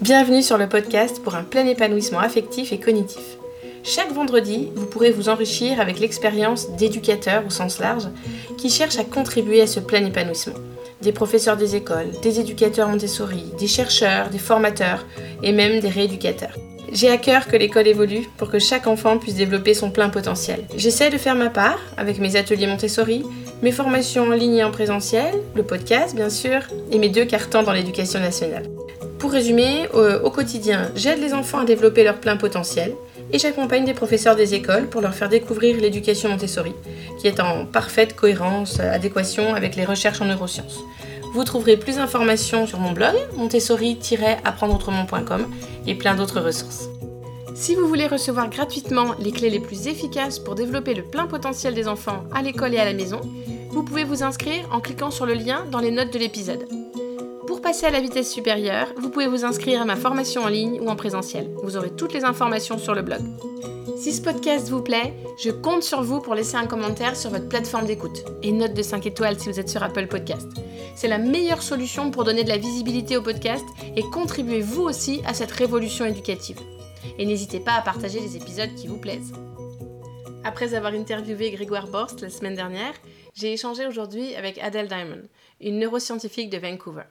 Bienvenue sur le podcast pour un plein épanouissement affectif et cognitif. Chaque vendredi, vous pourrez vous enrichir avec l'expérience d'éducateurs au sens large qui cherchent à contribuer à ce plein épanouissement. Des professeurs des écoles, des éducateurs Montessori, des chercheurs, des formateurs et même des rééducateurs. J'ai à cœur que l'école évolue pour que chaque enfant puisse développer son plein potentiel. J'essaie de faire ma part avec mes ateliers Montessori, mes formations en ligne et en présentiel, le podcast bien sûr, et mes deux cartons dans l'éducation nationale. Pour résumer, au, quotidien, j'aide les enfants à développer leur plein potentiel et j'accompagne des professeurs des écoles pour leur faire découvrir l'éducation Montessori, qui est en parfaite cohérence, euh, adéquation avec les recherches en neurosciences. Vous trouverez plus d'informations sur mon blog, montessori-apprendreautrement.com et plein d'autres ressources. Si vous voulez recevoir gratuitement les clés les plus efficaces pour développer le plein potentiel des enfants à l'école et à la maison, vous pouvez vous inscrire en cliquant sur le lien dans les notes de l'épisode. Pour passer à la vitesse supérieure, vous pouvez vous inscrire à ma formation en ligne ou en présentiel. Vous aurez toutes les informations sur le blog. Si ce podcast vous plaît, je compte sur vous pour laisser un commentaire sur votre plateforme d'écoute et note de 5 étoiles si vous êtes sur Apple Podcast. C'est la meilleure solution pour donner de la visibilité au podcast et contribuer vous aussi à cette révolution éducative. Et n'hésitez pas à partager les épisodes qui vous plaisent. Après avoir interviewé Grégoire Borst la semaine dernière, j'ai échangé aujourd'hui avec Adele Diamond, une neuroscientifique de Vancouver.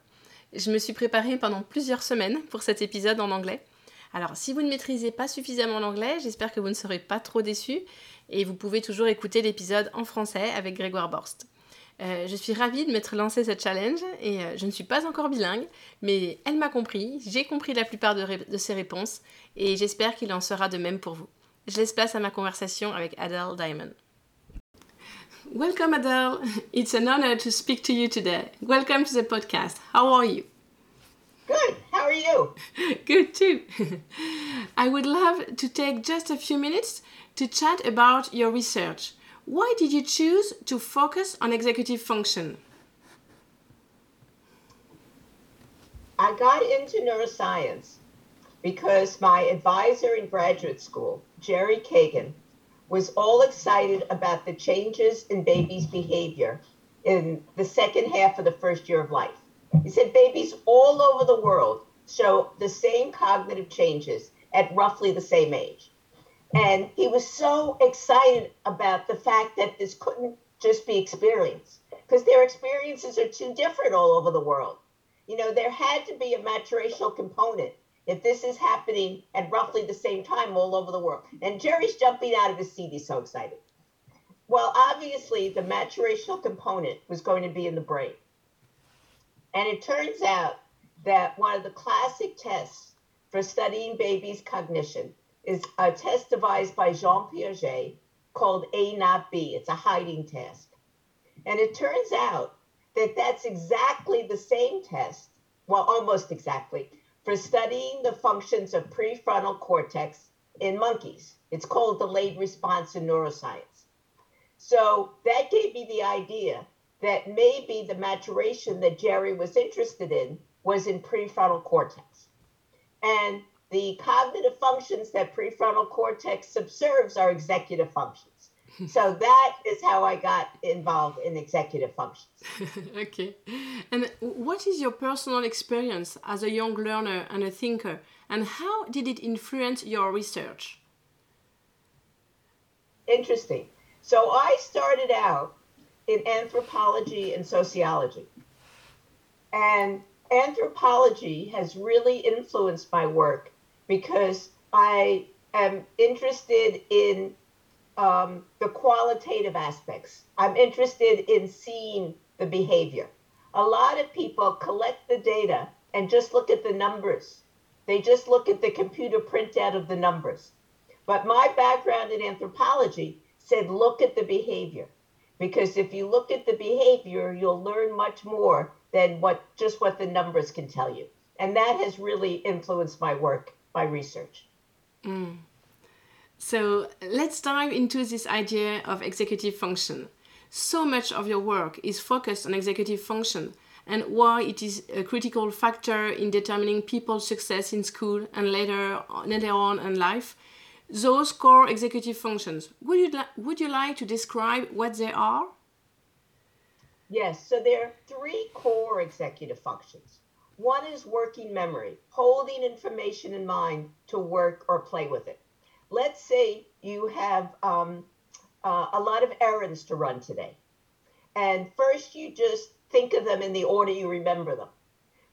Je me suis préparée pendant plusieurs semaines pour cet épisode en anglais. Alors, si vous ne maîtrisez pas suffisamment l'anglais, j'espère que vous ne serez pas trop déçus et vous pouvez toujours écouter l'épisode en français avec Grégoire Borst. Euh, je suis ravie de m'être lancé ce challenge et euh, je ne suis pas encore bilingue, mais elle m'a compris, j'ai compris la plupart de, de ses réponses et j'espère qu'il en sera de même pour vous. Je laisse place à ma conversation avec Adele Diamond. Welcome, Adele. It's an honor to speak to you today. Welcome to the podcast. How are you? Good. How are you? Good too. I would love to take just a few minutes to chat about your research. Why did you choose to focus on executive function? I got into neuroscience because my advisor in graduate school, Jerry Kagan, was all excited about the changes in babies' behavior in the second half of the first year of life. He said babies all over the world show the same cognitive changes at roughly the same age. And he was so excited about the fact that this couldn't just be experience because their experiences are too different all over the world. You know, there had to be a maturational component if this is happening at roughly the same time all over the world. And Jerry's jumping out of his seat. He's so excited. Well, obviously, the maturational component was going to be in the brain. And it turns out that one of the classic tests for studying babies' cognition is a test devised by Jean Piaget called A not B. It's a hiding test. And it turns out that that's exactly the same test, well, almost exactly, for studying the functions of prefrontal cortex in monkeys. It's called delayed response in neuroscience. So that gave me the idea that maybe the maturation that Jerry was interested in was in prefrontal cortex. And the cognitive functions that prefrontal cortex subserves are executive functions. So that is how I got involved in executive functions. okay. And what is your personal experience as a young learner and a thinker, and how did it influence your research? Interesting. So I started out in anthropology and sociology. And anthropology has really influenced my work because I am interested in um, the qualitative aspects. I'm interested in seeing the behavior. A lot of people collect the data and just look at the numbers. They just look at the computer printout of the numbers. But my background in anthropology said look at the behavior. Because if you look at the behavior, you'll learn much more than what just what the numbers can tell you. And that has really influenced my work, my research. Mm. So let's dive into this idea of executive function. So much of your work is focused on executive function and why it is a critical factor in determining people's success in school and later, later on in life. Those core executive functions, would you, would you like to describe what they are? Yes, so there are three core executive functions. One is working memory, holding information in mind to work or play with it. Let's say you have um, uh, a lot of errands to run today. And first, you just think of them in the order you remember them.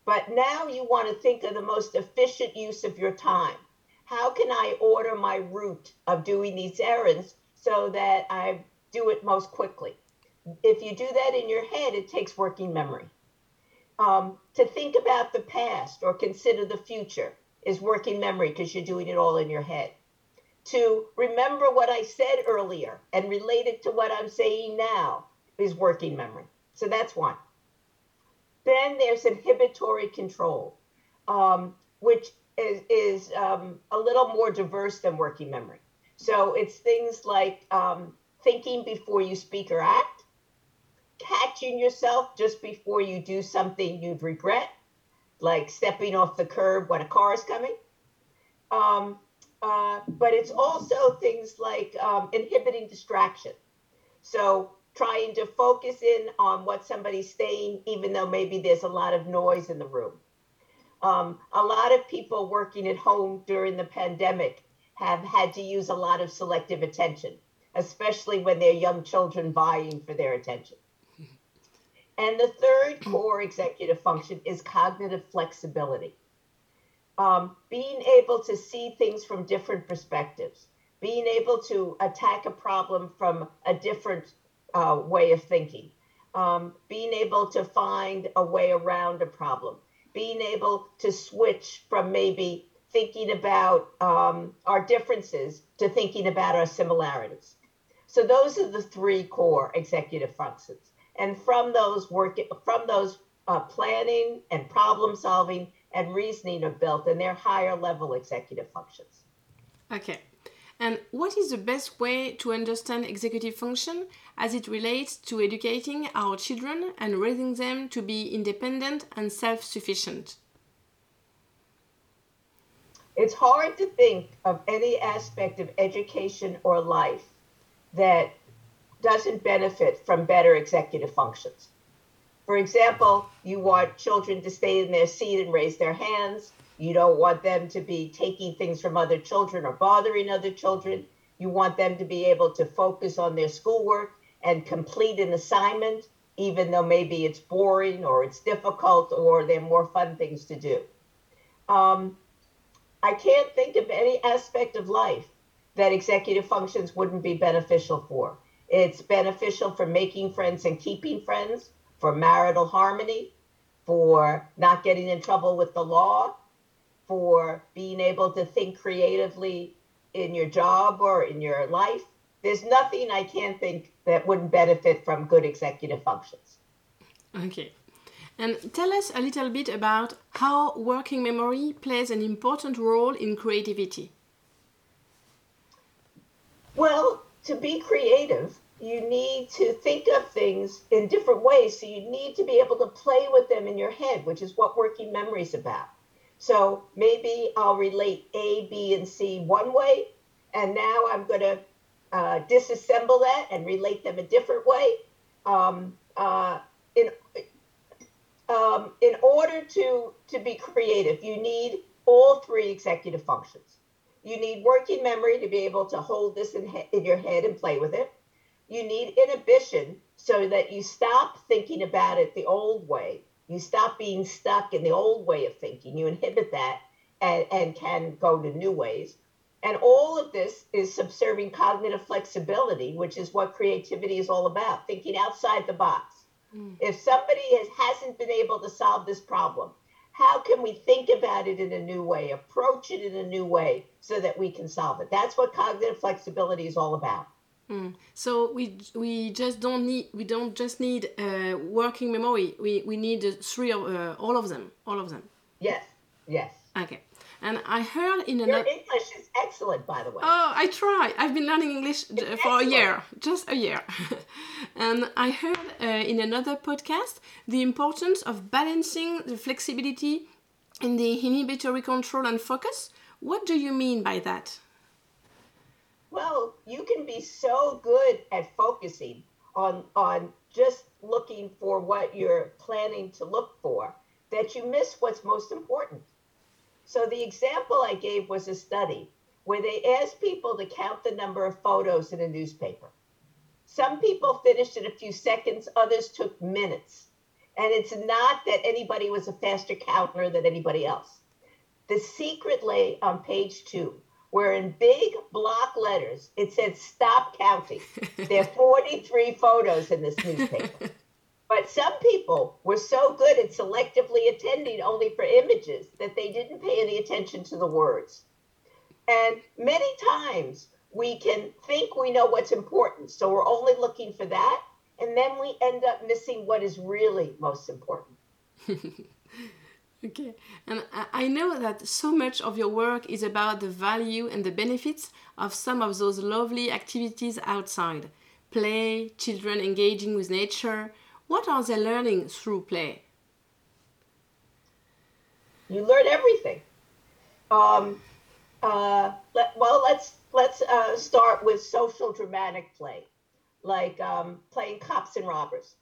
But now you want to think of the most efficient use of your time. How can I order my route of doing these errands so that I do it most quickly? If you do that in your head, it takes working memory. Um, to think about the past or consider the future is working memory because you're doing it all in your head. To remember what I said earlier and relate it to what I'm saying now is working memory. So that's one. Then there's inhibitory control, um, which is, is um, a little more diverse than working memory. So it's things like um, thinking before you speak or act, catching yourself just before you do something you'd regret, like stepping off the curb when a car is coming. Um, uh, but it's also things like um, inhibiting distraction. So trying to focus in on what somebody's saying, even though maybe there's a lot of noise in the room. Um, a lot of people working at home during the pandemic have had to use a lot of selective attention, especially when they're young children vying for their attention. And the third core executive function is cognitive flexibility. Um, being able to see things from different perspectives, being able to attack a problem from a different uh, way of thinking, um, being able to find a way around a problem, being able to switch from maybe thinking about um, our differences to thinking about our similarities. So those are the three core executive functions, and from those work from those uh, planning and problem solving and reasoning are built, and they're higher level executive functions. Okay. And what is the best way to understand executive function as it relates to educating our children and raising them to be independent and self sufficient? It's hard to think of any aspect of education or life that doesn't benefit from better executive functions. For example, you want children to stay in their seat and raise their hands. You don't want them to be taking things from other children or bothering other children. You want them to be able to focus on their schoolwork and complete an assignment, even though maybe it's boring or it's difficult or there are more fun things to do. Um, I can't think of any aspect of life that executive functions wouldn't be beneficial for. It's beneficial for making friends and keeping friends, for marital harmony, for not getting in trouble with the law, for being able to think creatively in your job or in your life. There's nothing I can't think that wouldn't benefit from good executive functions. Okay. And tell us a little bit about how working memory plays an important role in creativity. Well, to be creative, you need to think of things in different ways. So you need to be able to play with them in your head, which is what working memory is about. So maybe I'll relate A, B, and C one way, and now I'm going to uh, disassemble that and relate them a different way. Um, uh, in um, in order to to be creative, you need all three executive functions. You need working memory to be able to hold this in, he- in your head and play with it. You need inhibition so that you stop thinking about it the old way you stop being stuck in the old way of thinking. You inhibit that and, and can go to new ways. And all of this is subserving cognitive flexibility, which is what creativity is all about, thinking outside the box. Mm. If somebody has, hasn't been able to solve this problem, how can we think about it in a new way, approach it in a new way so that we can solve it? That's what cognitive flexibility is all about. Mm. So we we just don't need we don't just need uh, working memory. We we need uh, three of uh, all of them, all of them. Yes. Yes. Okay. And I heard in another. Your English is excellent, by the way. Oh, I try. I've been learning English it's for excellent. a year, just a year. and I heard uh, in another podcast the importance of balancing the flexibility in the inhibitory control and focus. What do you mean by that? Well, you can be so good at focusing on on just looking for what you're planning to look for that you miss what's most important. So the example I gave was a study where they asked people to count the number of photos in a newspaper. Some people finished in a few seconds, others took minutes. And it's not that anybody was a faster counter than anybody else. The secret lay on page two, where in big block letters it said stop counting. there are 43 photos in this newspaper. But some people were so good at selectively attending only for images that they didn't pay any attention to the words. And many times we can think we know what's important, so we're only looking for that, and then we end up missing what is really most important. okay, and I know that so much of your work is about the value and the benefits of some of those lovely activities outside play, children engaging with nature. What are they learning through play? You learn everything. Um, uh, let, well, let's let's uh, start with social dramatic play, like um, playing cops and robbers.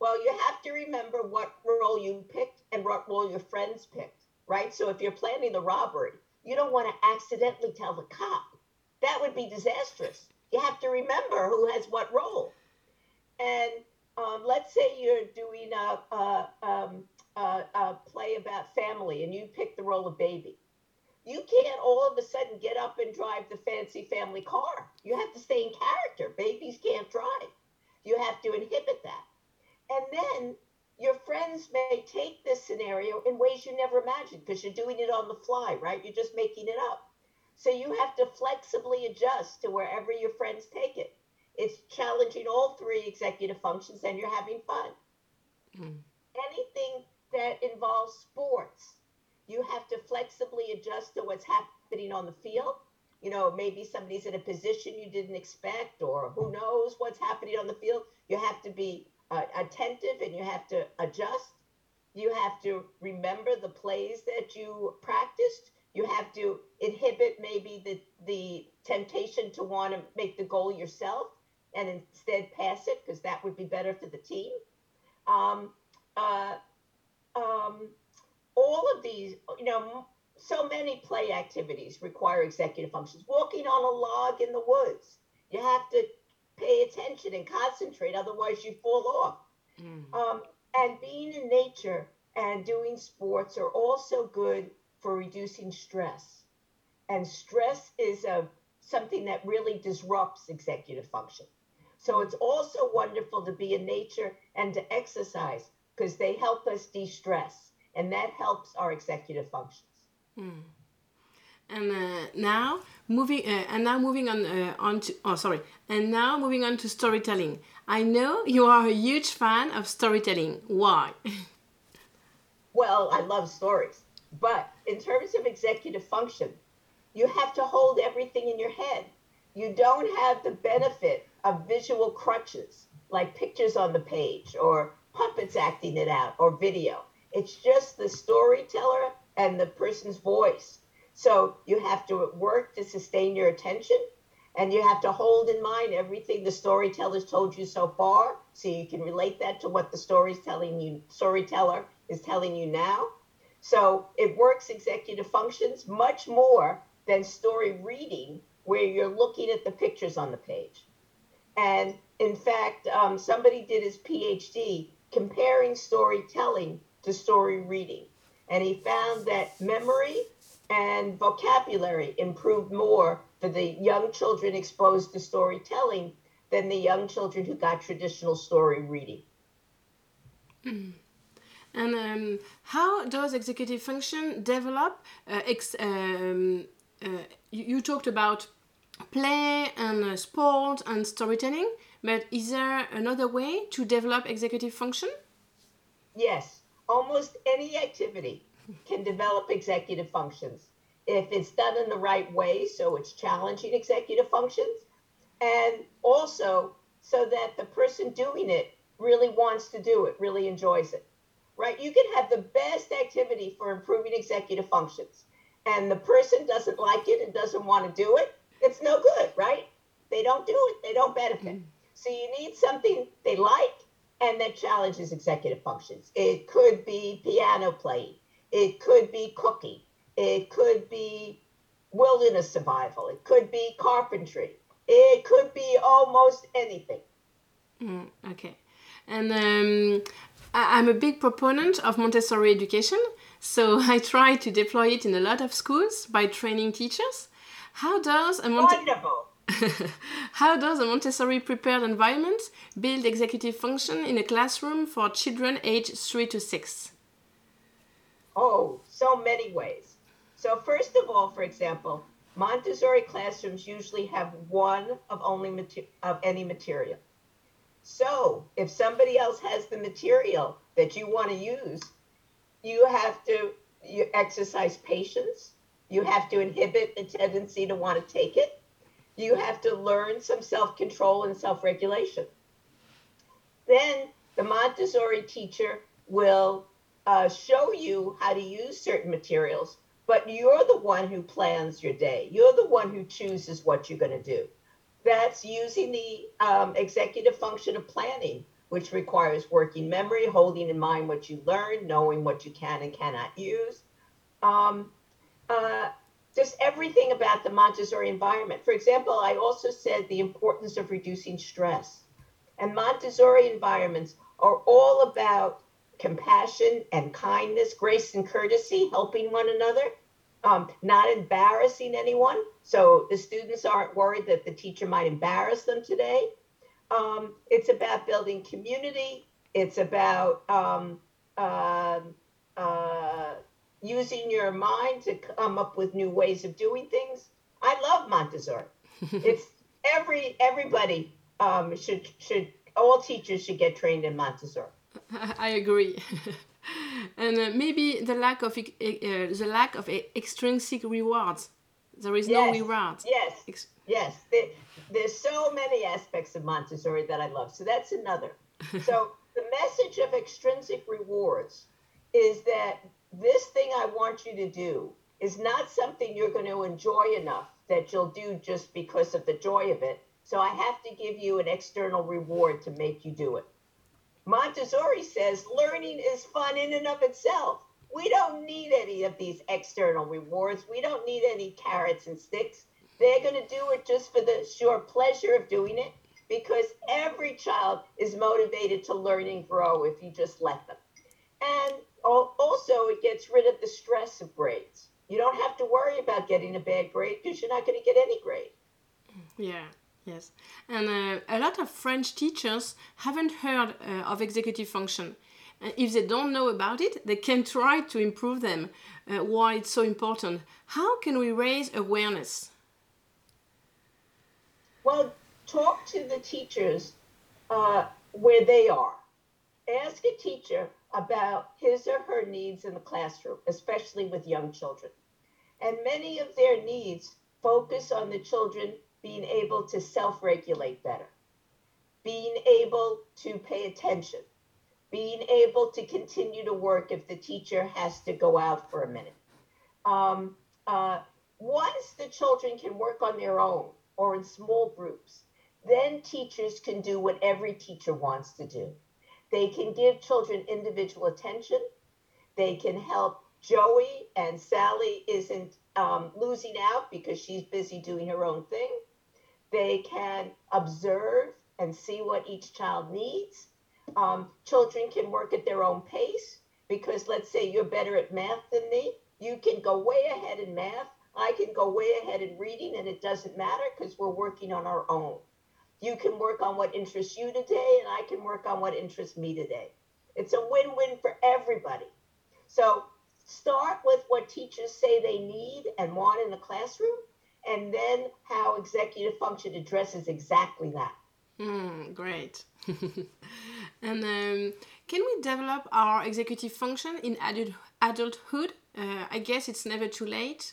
Well, you have to remember what role you picked and what role your friends picked, right? So if you're planning the robbery, you don't want to accidentally tell the cop. That would be disastrous. You have to remember who has what role. And um, let's say you're doing a, a, um, a, a play about family and you pick the role of baby you can't all of a sudden get up and drive the fancy family car. You have to stay in character. Babies can't drive. You have to inhibit that. And then your friends may take this scenario in ways you never imagined because you're doing it on the fly, right? You're just making it up. So you have to flexibly adjust to wherever your friends take it. It's challenging all three executive functions and you're having fun. Mm. Anything that involves sports, you have to flexibly adjust to what's happening on the field. You know, maybe somebody's in a position you didn't expect, or who knows what's happening on the field. You have to be uh, attentive and you have to adjust. You have to remember the plays that you practiced. You have to inhibit maybe the, the temptation to want to make the goal yourself and instead pass it because that would be better for the team. Um, uh, um, all of these, you know, so many play activities require executive functions. Walking on a log in the woods, you have to pay attention and concentrate, otherwise, you fall off. Mm. Um, and being in nature and doing sports are also good for reducing stress. And stress is a, something that really disrupts executive function. So it's also wonderful to be in nature and to exercise because they help us de stress and that helps our executive functions. Mm. And uh, now moving uh, and now moving on uh, on to oh sorry and now moving on to storytelling. I know you are a huge fan of storytelling. Why? well, I love stories, but in terms of executive function, you have to hold everything in your head. You don't have the benefit of visual crutches like pictures on the page or puppets acting it out or video it's just the storyteller and the person's voice. So you have to work to sustain your attention and you have to hold in mind everything the storyteller's told you so far so you can relate that to what the story's telling you storyteller is telling you now. So it works executive functions much more than story reading where you're looking at the pictures on the page. And in fact, um, somebody did his PhD comparing storytelling to story reading. And he found that memory and vocabulary improved more for the young children exposed to storytelling than the young children who got traditional story reading. Mm. And um, how does executive function develop? Uh, ex um, uh, you, you, talked about play and uh, sport and storytelling, but is there another way to develop executive function? Yes almost any activity can develop executive functions if it's done in the right way, so it's challenging executive functions, and also so that the person doing it really wants to do it, really enjoys it. Right? You can have the best activity for improving executive functions, and the person doesn't like it and doesn't want to do it. It's no good, right? They don't do it, they don't benefit. Mm. So you need something they like and that challenges executive functions. It could be piano playing, it could be cooking, it could be wilderness survival, it could be carpentry, it could be almost anything. Mm, okay. And um, I'm a big proponent of Montessori education, so I try to deploy it in a lot of schools by training teachers. How does a Montessori How does a Montessori prepared environment build executive function in a classroom for children aged 3 to 6? Oh, so many ways. So, first of all, for example, Montessori classrooms usually have one of only mater- of any material. So, if somebody else has the material that you want to use, you have to you exercise patience. You have to inhibit the tendency to want to take it you have to learn some self control and self regulation. Then the Montessori teacher will uh, show you how to use certain materials, but you're the one who plans your day. You're the one who chooses what you're going to do. That's using the um, executive function of planning, which requires working memory, holding in mind what you learn, knowing what you can and cannot use. Um, uh, just everything about the Montessori environment. For example, I also said the importance of reducing stress. And Montessori environments are all about compassion and kindness, grace and courtesy, helping one another, um, not embarrassing anyone. So the students aren't worried that the teacher might embarrass them today. Um, it's about building community. It's about um, uh, uh, using your mind to come up with new ways of doing things. I love Montessori. it's every everybody um, should should all teachers should get trained in Montessori. I agree. and uh, maybe the lack of uh, the lack of extrinsic rewards. There is yes. no reward. Yes. Ex yes. There, there's so many aspects of Montessori that I love. So that's another. so the message of extrinsic rewards is that this thing I want you to do is not something you're going to enjoy enough that you'll do just because of the joy of it. So I have to give you an external reward to make you do it. Montessori says learning is fun in and of itself. We don't need any of these external rewards. We don't need any carrots and sticks. They're going to do it just for the sure pleasure of doing it because every child is motivated to learn and grow if you just let them. And also, it gets rid of the stress of grades. You don't have to worry about getting a bad grade because you're not going to get any grade. Yeah, yes. And uh, a lot of French teachers haven't heard uh, of executive function. And if they don't know about it, they can try to improve them. Uh, why it's so important. How can we raise awareness? Well, talk to the teachers uh, where they are. Ask a teacher about his or her needs in the classroom, especially with young children. And many of their needs focus on the children being able to self regulate better, being able to pay attention, being able to continue to work if the teacher has to go out for a minute. Um, uh, once the children can work on their own or in small groups, then teachers can do what every teacher wants to do they can give children individual attention. They can help Joey and Sally isn't um, losing out because she's busy doing her own thing. They can observe and see what each child needs. Um, children can work at their own pace because let's say you're better at math than me. You can go way ahead in math. I can go way ahead in reading, and it doesn't matter because we're working on our own. You can work on what interests you today, and I can work on what interests me today. It's a win win for everybody. So start with what teachers say they need and want in the classroom, and then how executive function addresses exactly that. Mm, great. and um, can we develop our executive function in adult, adulthood? Uh, I guess it's never too late.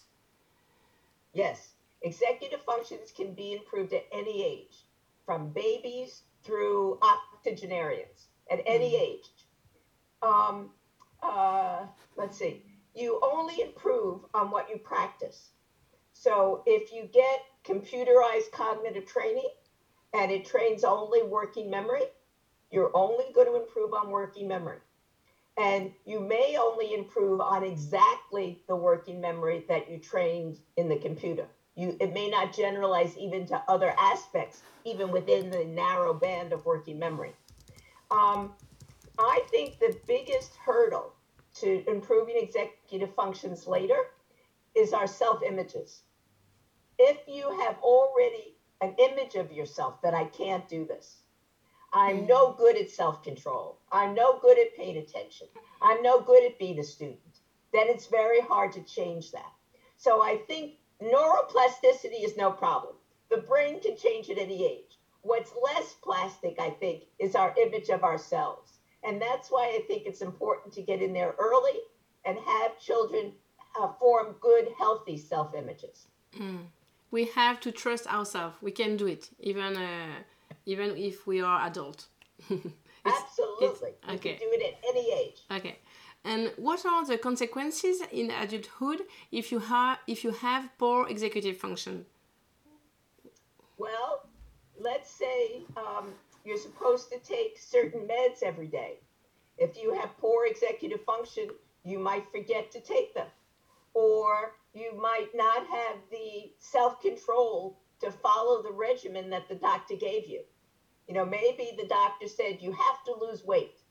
Yes, executive functions can be improved at any age from babies through octogenarians at any mm-hmm. age. Um, uh, let's see, you only improve on what you practice. So if you get computerized cognitive training and it trains only working memory, you're only going to improve on working memory. And you may only improve on exactly the working memory that you trained in the computer. You, it may not generalize even to other aspects, even within the narrow band of working memory. Um, I think the biggest hurdle to improving executive functions later is our self images. If you have already an image of yourself that I can't do this, I'm mm. no good at self control. I'm no good at paying attention. I'm no good at being a student. Then it's very hard to change that. So I think neuroplasticity is no problem. The brain can change at any age. What's less plastic, I think, is our image of ourselves. And that's why I think it's important to get in there early and have children uh, form good, healthy self images. Mm. We have to trust ourselves. We can do it, even. Uh even if we are adult. Absolutely. It's, okay. Do it at any age. Okay. And what are the consequences in adulthood if you have if you have poor executive function? Well, let's say um, you're supposed to take certain meds every day. If you have poor executive function, you might forget to take them, or you might not have the self control to follow the regimen that the doctor gave you. You know, maybe the doctor said you have to lose weight.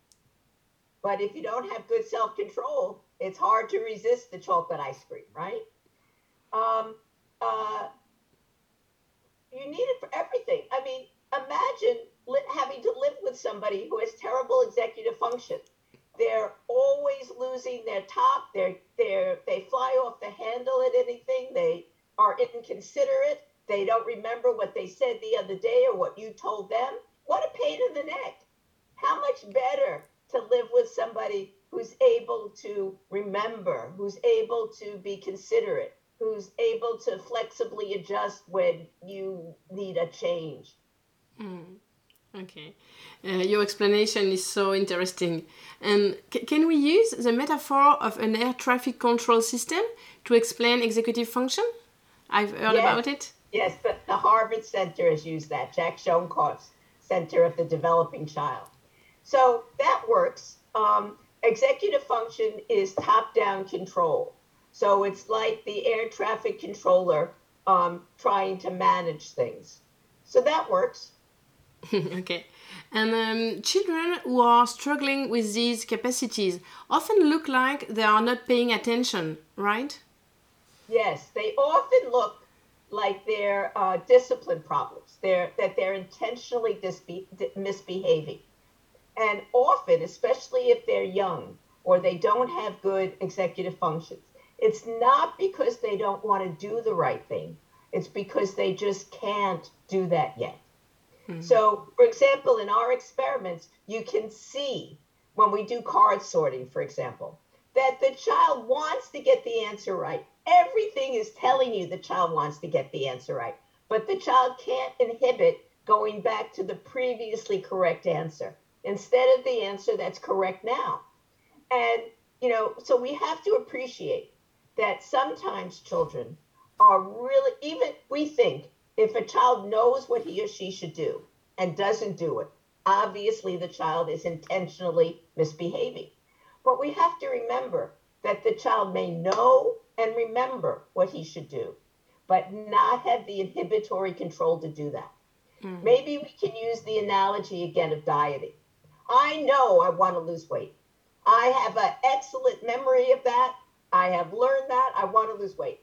But if you don't have good self control, it's hard to resist the chocolate ice cream, right? Um, uh, you need it for everything. I mean, imagine li- having to live with somebody who has terrible executive function. They're always losing their top. They're, they're, they fly off the handle at anything. They are inconsiderate. They don't remember what they said the other day or what you told them. What a pain in the neck. How much better to live with somebody who's able to remember, who's able to be considerate, who's able to flexibly adjust when you need a change. Mm. Okay. Uh, your explanation is so interesting. And c- can we use the metaphor of an air traffic control system to explain executive function? I've heard yes. about it. Yes, the, the Harvard Center has used that. Jack Shonkoff's Center of the Developing Child. So that works. Um, executive function is top down control. So it's like the air traffic controller um, trying to manage things. So that works. okay. And um, children who are struggling with these capacities often look like they are not paying attention, right? Yes, they often look like they're uh, discipline problems. They're that they're intentionally misbehaving, and often, especially if they're young or they don't have good executive functions, it's not because they don't want to do the right thing. It's because they just can't do that yet. Mm-hmm. So, for example, in our experiments, you can see when we do card sorting, for example, that the child wants to get the answer right Everything is telling you the child wants to get the answer right, but the child can't inhibit going back to the previously correct answer instead of the answer that's correct now. And, you know, so we have to appreciate that sometimes children are really, even we think if a child knows what he or she should do and doesn't do it, obviously the child is intentionally misbehaving. But we have to remember that the child may know and remember what he should do, but not have the inhibitory control to do that. Mm-hmm. Maybe we can use the analogy again of dieting. I know I want to lose weight. I have an excellent memory of that. I have learned that I want to lose weight.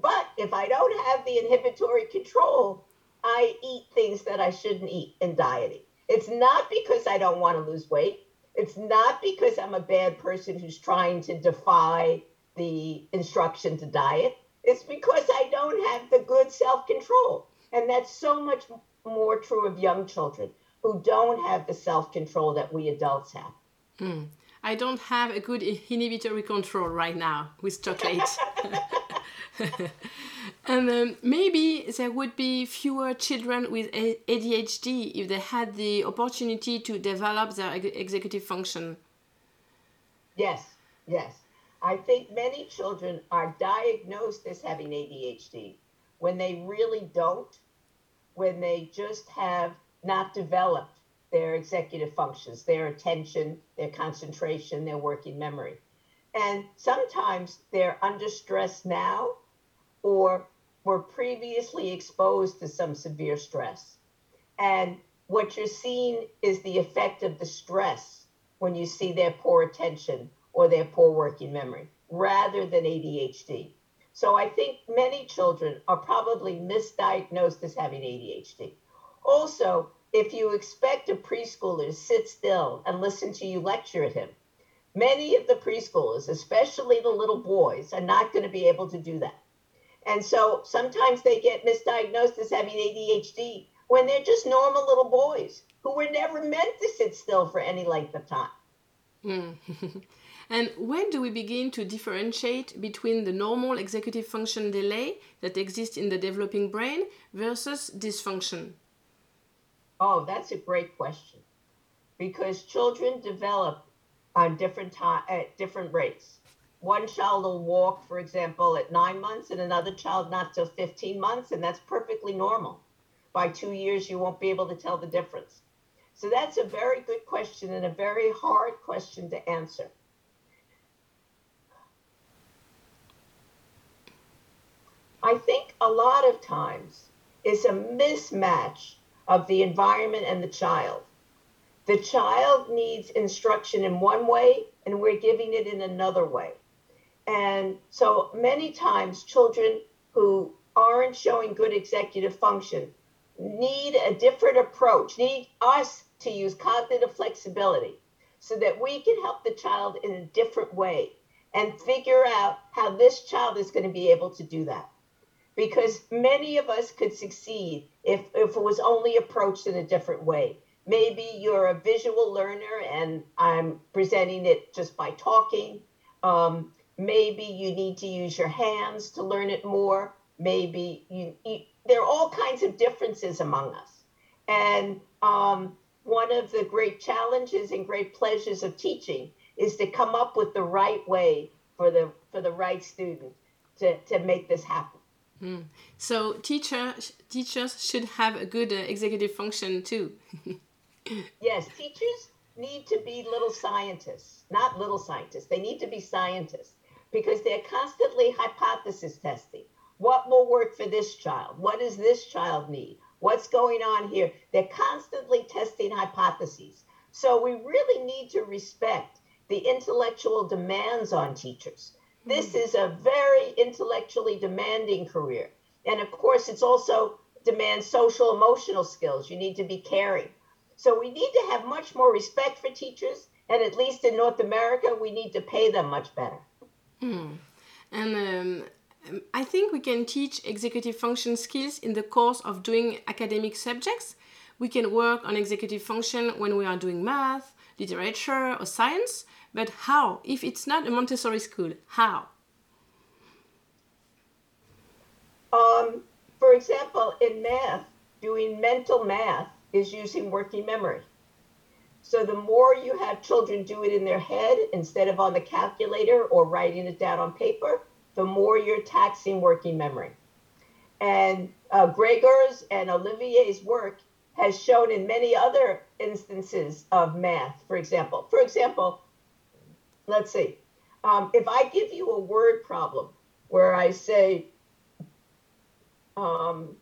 But if I don't have the inhibitory control, I eat things that I shouldn't eat in dieting. It's not because I don't want to lose weight. It's not because I'm a bad person who's trying to defy the instruction to diet. It's because I don't have the good self control. And that's so much more true of young children who don't have the self control that we adults have. Mm. I don't have a good inhibitory control right now with chocolate. and um, maybe there would be fewer children with ADHD if they had the opportunity to develop their executive function. Yes, yes. I think many children are diagnosed as having ADHD when they really don't, when they just have not developed their executive functions, their attention, their concentration, their working memory. And sometimes they're under stress now or were previously exposed to some severe stress. And what you're seeing is the effect of the stress when you see their poor attention or their poor working memory rather than ADHD. So I think many children are probably misdiagnosed as having ADHD. Also, if you expect a preschooler to sit still and listen to you lecture at him, many of the preschoolers, especially the little boys, are not going to be able to do that. And so sometimes they get misdiagnosed as having ADHD when they're just normal little boys who were never meant to sit still for any length of time. Mm. and when do we begin to differentiate between the normal executive function delay that exists in the developing brain versus dysfunction? Oh, that's a great question. Because children develop on different time at different rates. One child will walk, for example, at nine months, and another child not till 15 months, and that's perfectly normal. By two years, you won't be able to tell the difference. So that's a very good question and a very hard question to answer. I think a lot of times it's a mismatch of the environment and the child. The child needs instruction in one way, and we're giving it in another way. And so many times, children who aren't showing good executive function need a different approach, need us to use cognitive flexibility so that we can help the child in a different way and figure out how this child is going to be able to do that because many of us could succeed if, if it was only approached in a different way. Maybe you're a visual learner and I'm presenting it just by talking. Um, maybe you need to use your hands to learn it more. Maybe you, you there are all kinds of differences among us. And um, one of the great challenges and great pleasures of teaching is to come up with the right way for the for the right student to, to make this happen. Mm. So teachers teachers should have a good uh, executive function too. yes, teachers need to be little scientists, not little scientists. They need to be scientists because they're constantly hypothesis testing. What will work for this child? What does this child need? What's going on here? They're constantly testing hypotheses. So we really need to respect the intellectual demands on teachers this hmm. is a very intellectually demanding career. And of course, it's also demands social emotional skills. You need to be caring. So we need to have much more respect for teachers. And at least in North America, we need to pay them much better. Hmm. And um, I think we can teach executive function skills in the course of doing academic subjects. We can work on executive function when we are doing math, literature, or science. But how? If it's not a Montessori school, how? Um, for example, in math, doing mental math is using working memory. So the more you have children do it in their head instead of on the calculator or writing it down on paper, the more you're taxing working memory. And uh, Gregor's and Olivier's work has shown in many other instances of math, for example. For example, let's see. Um, if I give you a word problem where I say, um,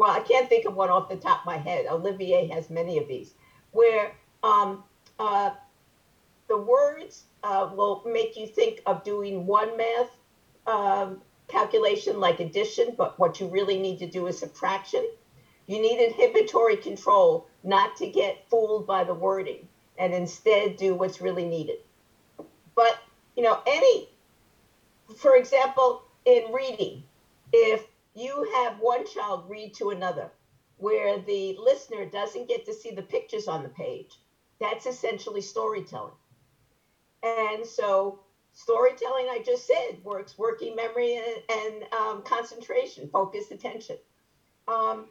well, I can't think of one off the top of my head. Olivier has many of these, where um, uh, the words uh, will make you think of doing one math um, calculation like addition, but what you really need to do is subtraction. You need inhibitory control not to get fooled by the wording and instead do what's really needed. But, you know, any, for example, in reading, if you have one child read to another where the listener doesn't get to see the pictures on the page, that's essentially storytelling. And so, storytelling, I just said, works working memory and, and um, concentration, focused attention. Um,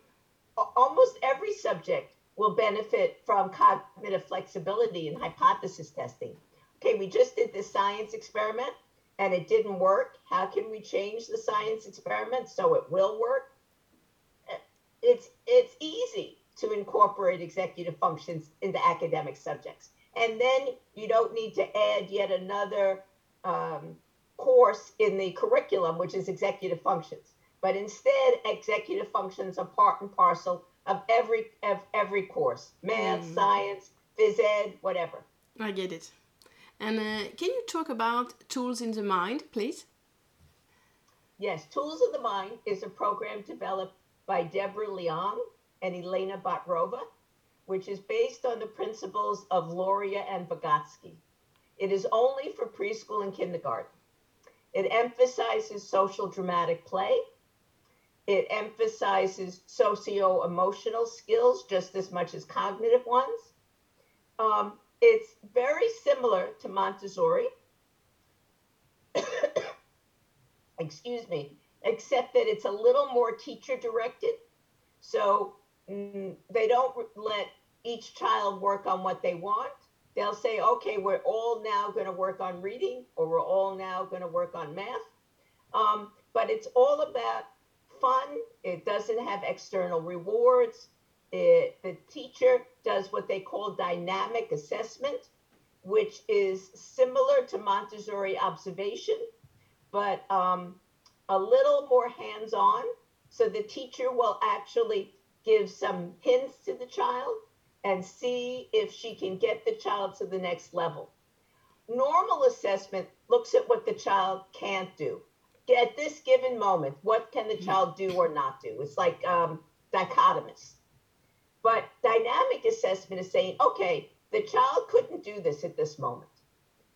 almost every subject will benefit from cognitive flexibility and hypothesis testing. Okay, we just did this science experiment and it didn't work. How can we change the science experiment so it will work? It's it's easy to incorporate executive functions into academic subjects. And then you don't need to add yet another um, course in the curriculum, which is executive functions. But instead, executive functions are part and parcel of every of every course: math, mm. science, phys ed, whatever. I get it. And uh, can you talk about Tools in the Mind, please? Yes, Tools of the Mind is a program developed by Deborah Leong and Elena Bodrova, which is based on the principles of Luria and Vygotsky. It is only for preschool and kindergarten. It emphasizes social dramatic play. It emphasizes socio emotional skills just as much as cognitive ones. Um, it's very similar to Montessori. Excuse me, except that it's a little more teacher directed. So mm, they don't let each child work on what they want. They'll say, okay, we're all now going to work on reading, or we're all now going to work on math. Um, but it's all about fun. It doesn't have external rewards. It, the teacher does what they call dynamic assessment, which is similar to Montessori observation, but um, a little more hands on. So the teacher will actually give some hints to the child and see if she can get the child to the next level. Normal assessment looks at what the child can't do. At this given moment, what can the child do or not do? It's like um, dichotomous. But dynamic assessment is saying, okay, the child couldn't do this at this moment,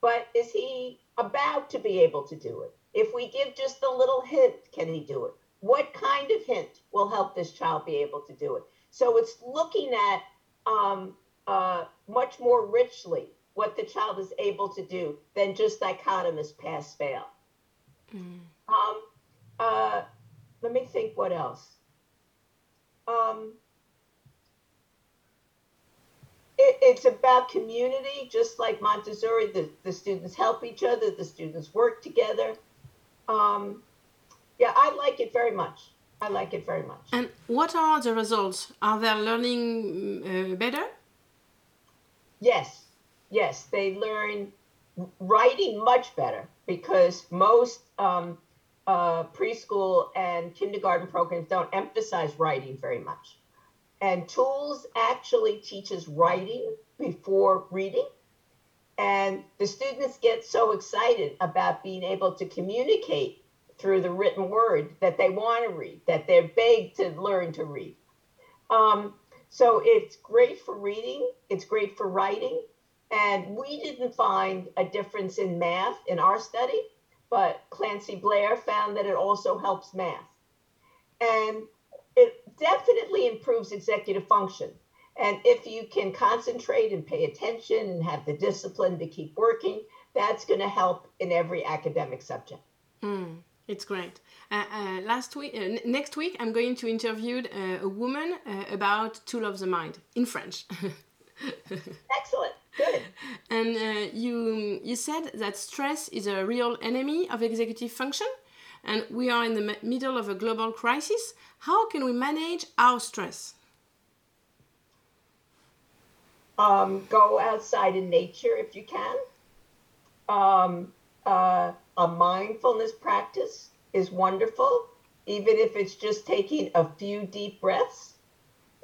but is he about to be able to do it? If we give just a little hint, can he do it? What kind of hint will help this child be able to do it? So it's looking at um, uh, much more richly what the child is able to do than just dichotomous pass fail. Mm. Um, uh, let me think what else. Um, it, it's about community, just like Montessori. The, the students help each other, the students work together. Um, yeah, I like it very much. I like it very much. And what are the results? Are they learning uh, better? Yes, yes, they learn writing much better because most um, uh, preschool and kindergarten programs don't emphasize writing very much. And Tools actually teaches writing before reading. And the students get so excited about being able to communicate through the written word that they want to read, that they're begged to learn to read. Um, so it's great for reading, it's great for writing. And we didn't find a difference in math in our study, but Clancy Blair found that it also helps math. And definitely improves executive function. And if you can concentrate and pay attention and have the discipline to keep working, that's going to help in every academic subject. Mm. It's great. Uh, uh, last week, uh, next week, I'm going to interview uh, a woman uh, about Tool of the Mind in French. Excellent. Good. And uh, you you said that stress is a real enemy of executive function, and we are in the middle of a global crisis. How can we manage our stress? Um, go outside in nature if you can. Um, a mindfulness practice is wonderful, even if it's just taking a few deep breaths.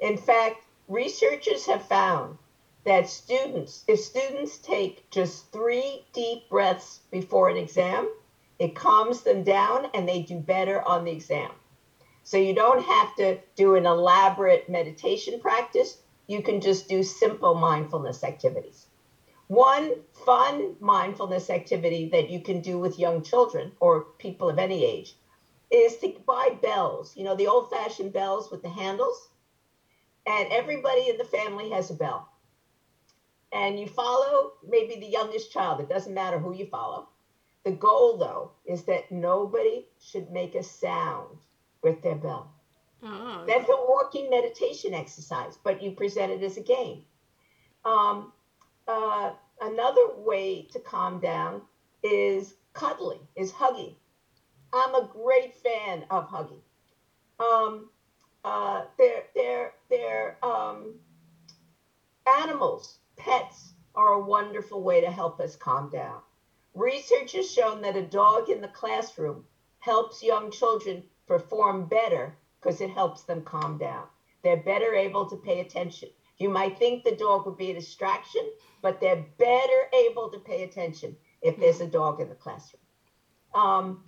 In fact, researchers have found that students, if students take just three deep breaths before an exam, it calms them down and they do better on the exam. So you don't have to do an elaborate meditation practice. You can just do simple mindfulness activities. One fun mindfulness activity that you can do with young children or people of any age is to buy bells, you know, the old fashioned bells with the handles. And everybody in the family has a bell. And you follow maybe the youngest child, it doesn't matter who you follow. The goal, though, is that nobody should make a sound with their bell. Oh. That's a walking meditation exercise, but you present it as a game. Um, uh, another way to calm down is cuddling, is hugging. I'm a great fan of hugging. Um, uh, their their their um, animals, pets, are a wonderful way to help us calm down. Research has shown that a dog in the classroom helps young children perform better because it helps them calm down. They're better able to pay attention. You might think the dog would be a distraction, but they're better able to pay attention if there's a dog in the classroom. Um,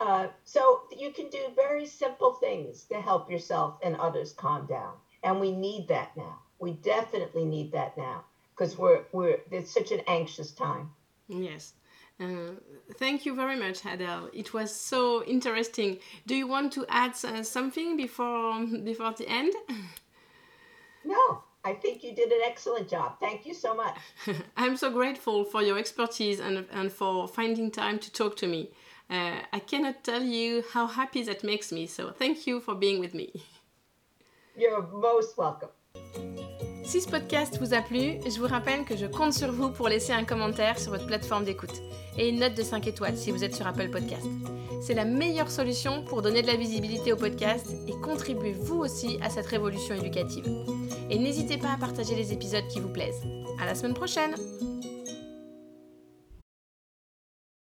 uh, so you can do very simple things to help yourself and others calm down, and we need that now. We definitely need that now because we're we're it's such an anxious time. Yes. Uh, thank you very much, Adele. It was so interesting. Do you want to add uh, something before before the end? No, I think you did an excellent job. Thank you so much. I'm so grateful for your expertise and, and for finding time to talk to me. Uh, I cannot tell you how happy that makes me, so thank you for being with me. You're most welcome. Si ce podcast vous a plu, je vous rappelle que je compte sur vous pour laisser un commentaire sur votre plateforme d'écoute et une note de 5 étoiles si vous êtes sur Apple Podcast. C'est la meilleure solution pour donner de la visibilité au podcast et contribuer vous aussi à cette révolution éducative. Et n'hésitez pas à partager les épisodes qui vous plaisent. À la semaine prochaine!